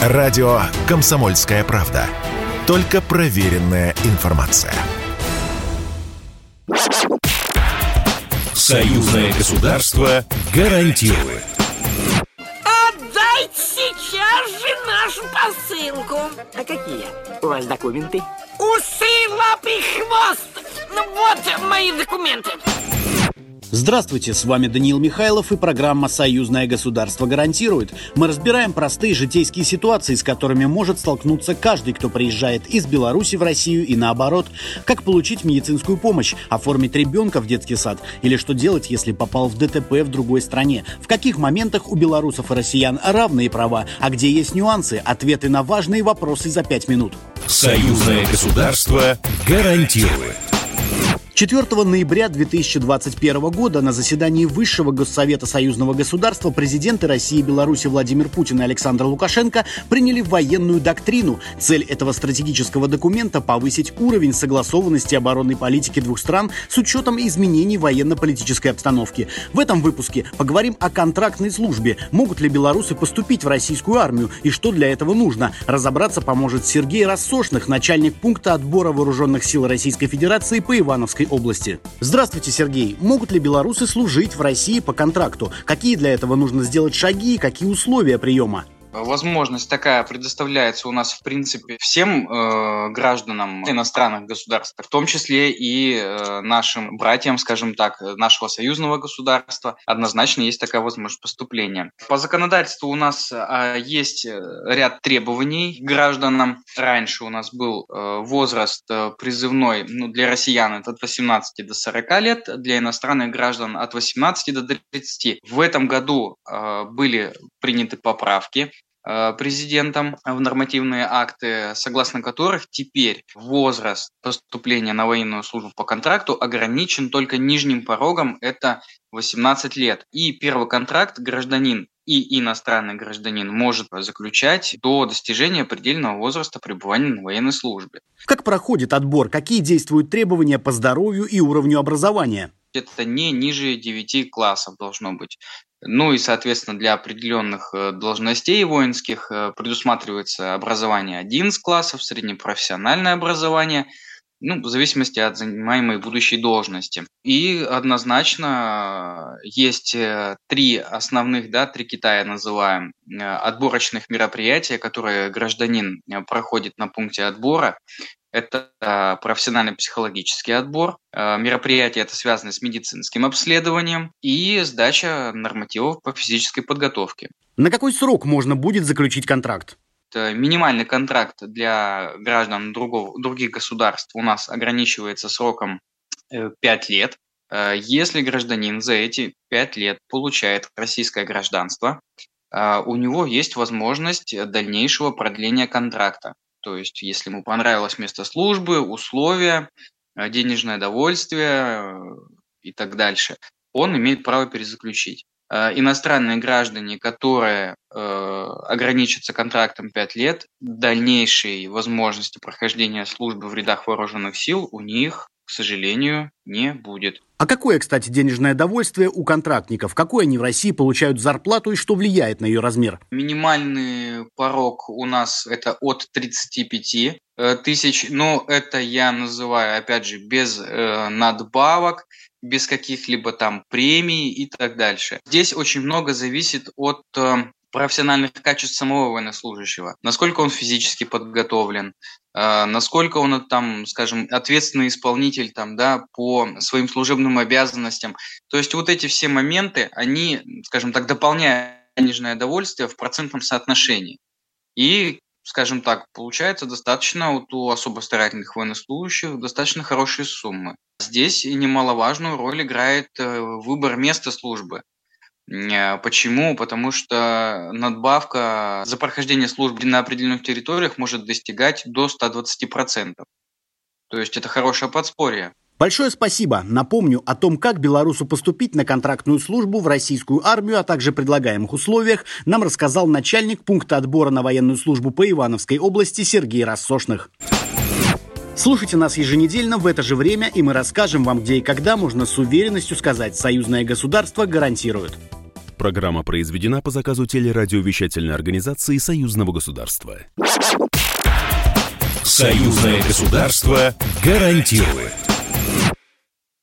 Радио «Комсомольская правда». Только проверенная информация. Союзное государство гарантирует. Отдайте сейчас же нашу посылку. А какие у вас документы? Усы, лапы, хвост. Ну вот мои документы. Здравствуйте, с вами Даниил Михайлов и программа «Союзное государство гарантирует». Мы разбираем простые житейские ситуации, с которыми может столкнуться каждый, кто приезжает из Беларуси в Россию и наоборот. Как получить медицинскую помощь, оформить ребенка в детский сад или что делать, если попал в ДТП в другой стране. В каких моментах у белорусов и россиян равные права, а где есть нюансы, ответы на важные вопросы за пять минут. Союзное государство гарантирует. 4 ноября 2021 года на заседании Высшего Госсовета Союзного государства президенты России и Беларуси Владимир Путин и Александр Лукашенко приняли военную доктрину. Цель этого стратегического документа – повысить уровень согласованности оборонной политики двух стран с учетом изменений военно-политической обстановки. В этом выпуске поговорим о контрактной службе. Могут ли белорусы поступить в российскую армию и что для этого нужно? Разобраться поможет Сергей Рассошных, начальник пункта отбора вооруженных сил Российской Федерации по Ивановской области. Здравствуйте, Сергей. Могут ли белорусы служить в России по контракту? Какие для этого нужно сделать шаги и какие условия приема? Возможность такая предоставляется у нас, в принципе, всем э, гражданам иностранных государств, в том числе и э, нашим братьям, скажем так, нашего союзного государства. Однозначно есть такая возможность поступления. По законодательству у нас э, есть ряд требований к гражданам. Раньше у нас был э, возраст э, призывной ну, для россиян это от 18 до 40 лет, для иностранных граждан от 18 до 30. В этом году э, были приняты поправки Э, президентом в нормативные акты, согласно которых теперь возраст поступления на военную службу по контракту ограничен только нижним порогом, это 18 лет. И первый контракт гражданин и иностранный гражданин может заключать до достижения предельного возраста пребывания на военной службе. Как проходит отбор? Какие действуют требования по здоровью и уровню образования? это не ниже 9 классов должно быть. Ну и, соответственно, для определенных э, должностей воинских э, предусматривается образование 11 классов, среднепрофессиональное образование, ну, в зависимости от занимаемой будущей должности. И однозначно э, есть три основных, да, три Китая называем, отборочных мероприятия, которые гражданин проходит на пункте отбора. Это а, профессиональный психологический отбор. А, мероприятие это связано с медицинским обследованием и сдача нормативов по физической подготовке. На какой срок можно будет заключить контракт? Минимальный контракт для граждан другого, других государств у нас ограничивается сроком 5 э, лет. А, если гражданин за эти 5 лет получает российское гражданство, у него есть возможность дальнейшего продления контракта. То есть, если ему понравилось место службы, условия, э, денежное довольствие э, и так дальше, он имеет право перезаключить. Э, иностранные граждане, которые ограничатся контрактом 5 лет, дальнейшей возможности прохождения службы в рядах вооруженных сил у них к сожалению, не будет. А какое, кстати, денежное довольствие у контрактников? Какой они в России получают зарплату и что влияет на ее размер? Минимальный порог у нас это от 35 э, тысяч, но это я называю, опять же, без э, надбавок, без каких-либо там премий и так дальше. Здесь очень много зависит от э, профессиональных качеств самого военнослужащего, насколько он физически подготовлен, э, насколько он там, скажем, ответственный исполнитель там, да, по своим служебным обязанностям. То есть вот эти все моменты, они, скажем так, дополняют денежное довольствие в процентном соотношении. И, скажем так, получается достаточно вот у особо старательных военнослужащих достаточно хорошие суммы. Здесь немаловажную роль играет э, выбор места службы. Э, почему? Потому что надбавка за прохождение службы на определенных территориях может достигать до 120%. То есть это хорошее подспорье. Большое спасибо. Напомню о том, как белорусу поступить на контрактную службу в российскую армию, а также предлагаемых условиях, нам рассказал начальник пункта отбора на военную службу по Ивановской области Сергей Рассошных. Слушайте нас еженедельно в это же время, и мы расскажем вам, где и когда можно с уверенностью сказать «Союзное государство гарантирует». Программа произведена по заказу телерадиовещательной организации Союзного государства. Союзное государство гарантирует.